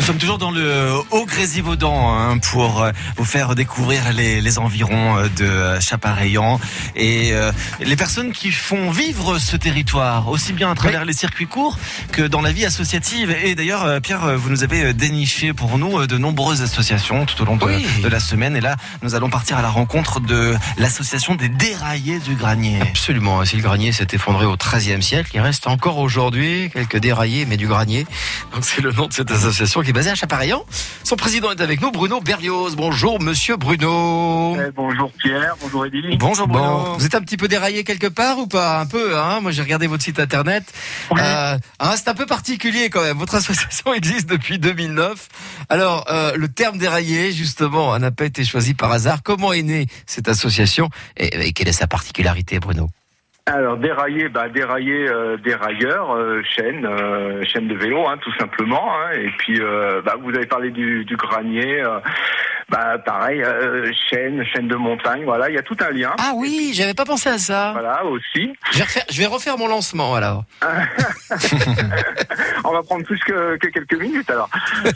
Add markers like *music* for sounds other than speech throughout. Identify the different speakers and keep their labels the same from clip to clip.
Speaker 1: Nous sommes toujours dans le Haut-Grésivaudan hein, pour euh, vous faire découvrir les, les environs euh, de Chapareillan et euh, les personnes qui font vivre ce territoire, aussi bien à travers les circuits courts que dans la vie associative. Et d'ailleurs, euh, Pierre, euh, vous nous avez euh, déniché pour nous euh, de nombreuses associations tout au long de,
Speaker 2: Oui.
Speaker 1: de la semaine. Et là, nous allons partir à la rencontre de l'association des déraillés du Granier.
Speaker 2: Absolument. Si le granier s'est effondré au XIIIe siècle, il reste encore aujourd'hui quelques déraillés, mais du granier. Donc c'est le nom de cette association qui est basée à Chapareillan. Son président est avec nous, Bruno Berlioz. Bonjour, monsieur Bruno.
Speaker 3: Eh, bonjour Pierre, bonjour Eddy.
Speaker 1: Bonjour Bruno.
Speaker 2: Bon, vous êtes un petit peu déraillé quelque part ou pas? Un peu, hein? Moi, j'ai regardé votre site internet.
Speaker 3: Oui.
Speaker 2: Euh, hein, c'est un peu particulier quand même. Votre association *laughs* existe depuis 2009. Alors, euh, le terme déraillé, justement, n'a pas été choisi par hasard. Comment est née cette association? Et, et quelle est sa particularité, Bruno?
Speaker 3: Alors dérailler, bah dérailler, euh, dérailleur, euh, chaîne, euh, chaîne de vélo, hein, tout simplement. hein. et puis, bah, vous avez parlé du granier. Bah pareil, euh, chaîne, chaîne de montagne. Voilà, il y a tout un lien.
Speaker 2: Ah oui, j'avais pas pensé à ça.
Speaker 3: Voilà aussi.
Speaker 2: Je vais, refaire, je vais refaire mon lancement alors. *laughs*
Speaker 3: On va prendre plus que, que quelques minutes alors. Euh,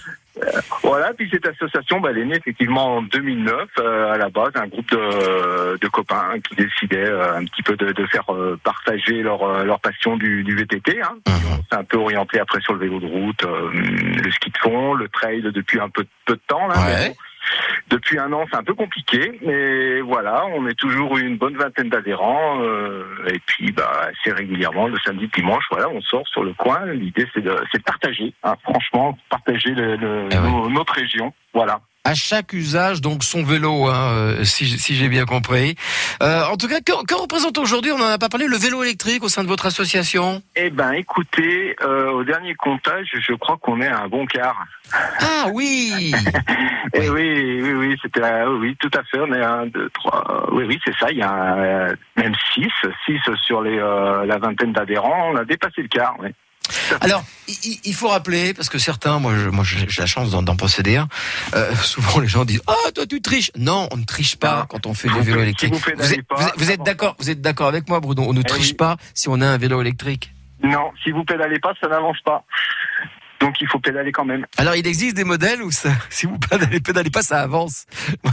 Speaker 3: Voilà, puis cette association, bah, elle est née effectivement en 2009 euh, à la base, un groupe de, de copains qui décidaient euh, un petit peu de, de faire partager leur, leur passion du, du VTT. Hein. On s'est un peu orienté après sur le vélo de route, le ski de fond, le trail depuis un peu, peu de temps. Là,
Speaker 2: Ouais.
Speaker 3: mais bon, depuis un an, c'est un peu compliqué, mais voilà, on est toujours une bonne vingtaine d'adhérents, euh, et puis bah, assez régulièrement, le samedi, dimanche, voilà, on sort sur le coin. L'idée, c'est de, c'est de partager, hein, franchement, partager le, le-
Speaker 2: Eh oui.
Speaker 3: nos- notre région, voilà.
Speaker 2: À chaque usage, donc son vélo, hein, euh, si, si j'ai bien compris. Euh, en tout cas, que, que représente aujourd'hui, on n'en a pas parlé, le vélo électrique au sein de votre association?
Speaker 3: Eh ben, écoutez, euh, au dernier comptage, je crois qu'on est à un bon quart.
Speaker 2: Ah oui *laughs*
Speaker 3: Eh oui, oui, oui, c'était, euh, oui, tout à fait. On est à un, deux, trois. Oui, oui, c'est ça. Il y a même six, six sur les la vingtaine d'adhérents. On a dépassé le quart. Oui.
Speaker 2: Alors, il- faut rappeler, parce que certains, moi, je, moi j'ai la chance d'en posséder un, euh, *laughs* souvent les gens disent « Ah, toi tu triches !» Non, on ne triche pas
Speaker 3: Non.
Speaker 2: quand on fait
Speaker 3: Vous
Speaker 2: du vélo
Speaker 3: faites-
Speaker 2: électrique.
Speaker 3: si vous
Speaker 2: êtes, vous d'accord Vous êtes d'accord avec moi, Bruno? On ne triche
Speaker 3: oui.
Speaker 2: pas si on a un vélo électrique.
Speaker 3: Non, si vous pédalez pas, ça n'avance pas. Donc il faut pédaler quand même.
Speaker 2: Alors, il existe des modèles où ça, *laughs* si vous pédalez, pédalez pas, ça avance. *laughs* Moi,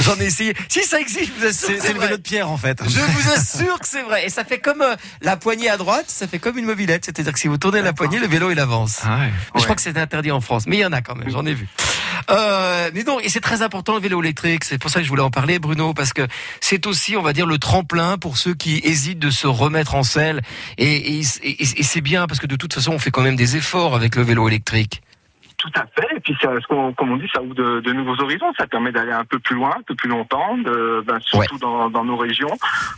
Speaker 2: J'en ai essayé. Si ça existe, je vous assure
Speaker 1: C'est le
Speaker 2: vrai.
Speaker 1: vélo de Pierre en fait.
Speaker 2: Je vous *laughs* assure que c'est vrai. Et ça fait comme euh, la poignée à droite, ça fait comme une mobilette. C'est-à-dire que si vous tournez la poignée, le vélo, il avance.
Speaker 1: Ah ouais.
Speaker 2: Je
Speaker 3: Ouais.
Speaker 2: crois que c'est interdit en France, mais il y en a quand même, j'en ai vu. Euh, mais donc, et c'est très important le vélo électrique, c'est pour ça que je voulais en parler, Bruno, parce que c'est aussi, on va dire, le tremplin pour ceux qui hésitent de se remettre en selle. Et, et, et- et c'est bien, parce que de toute façon, on fait quand même des efforts avec le vélo électrique.
Speaker 3: Tout à fait. Et puis, ça, ce qu'on- comme on dit, ça ouvre de, de nouveaux horizons. Ça permet d'aller un peu plus loin, un peu plus longtemps, de, ben, surtout dans, dans nos régions.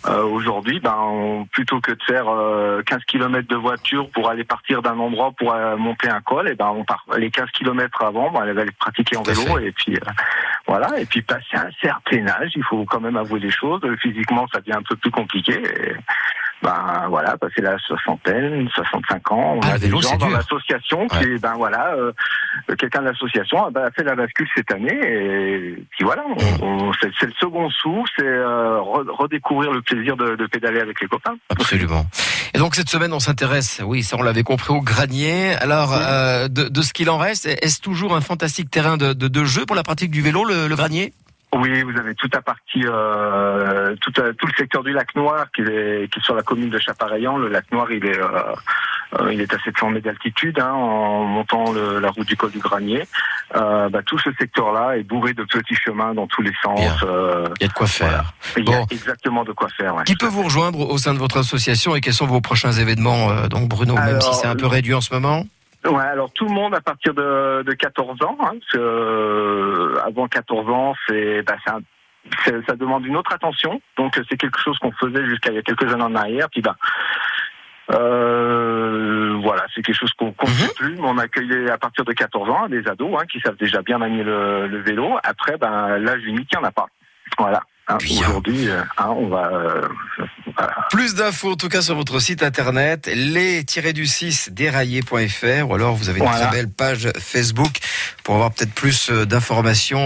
Speaker 3: Euh, Aujourd'hui, ben, on- plutôt que de faire euh, 15 km de voiture pour aller partir d'un endroit pour euh, monter un col, et ben, on part les 15 km avant, ben, on va aller pratiquer en vélo. Et puis, euh, voilà. Et puis, passer un certain âge, il faut quand même avouer les choses. Physiquement, ça devient un peu plus compliqué. Et, ben voilà, passer la soixantaine, 65 ans, on
Speaker 2: Ah,
Speaker 3: a des gens dans l'association qui, ben voilà, euh, quelqu'un de l'association a, bah, a fait la bascule cette année et puis voilà, on- c'est c'est le second sou, c'est euh, re- redécouvrir le plaisir de, de pédaler avec les copains.
Speaker 2: Absolument. Et donc cette semaine, on s'intéresse, oui, ça on l'avait compris, au granier. Alors,
Speaker 3: Oui.
Speaker 2: euh, de, de ce qu'il en reste, est-ce toujours un fantastique terrain de, de, de jeu pour la pratique du vélo, le, le granier?
Speaker 3: Oui, vous avez toute la partie, euh, tout, euh, tout le secteur du lac Noir qui est, qui est sur la commune de Chapareillan. Le lac Noir, il est, euh, euh, il est à 700 mètres d'altitude hein, en montant le- la route du col du Granier. Euh, bah, tout ce secteur-là est bourré de petits chemins dans tous les sens. Euh,
Speaker 2: Il y a de quoi faire.
Speaker 3: il y a exactement de quoi faire. Ouais.
Speaker 2: Qui peut vous rejoindre au sein de votre association et quels sont vos prochains événements euh, Donc Bruno, même si c'est un peu réduit en ce moment?
Speaker 3: Ouais, alors tout le monde à partir de, de 14 ans. Hein, parce que, euh, avant 14 ans, c'est, bah, un- ça demande une autre attention. Donc c'est quelque chose qu'on faisait jusqu'à il y a quelques années en arrière. Puis bah, euh, voilà, c'est quelque chose qu'on ne
Speaker 2: Mhm.
Speaker 3: fait plus. Mais on accueillait à partir de 14 ans des ados hein, qui savent déjà bien manier le, le vélo. Après, ben l'âge limite, il n'y en a pas. Voilà. Hein,
Speaker 2: Bien.
Speaker 3: Aujourd'hui, euh, hein, on va. euh, voilà.
Speaker 2: Plus d'infos en tout cas sur votre site internet, les-du-6 déraillés.fr ou alors vous avez une
Speaker 3: Voilà.
Speaker 2: très belle page Facebook pour avoir peut-être plus euh, d'informations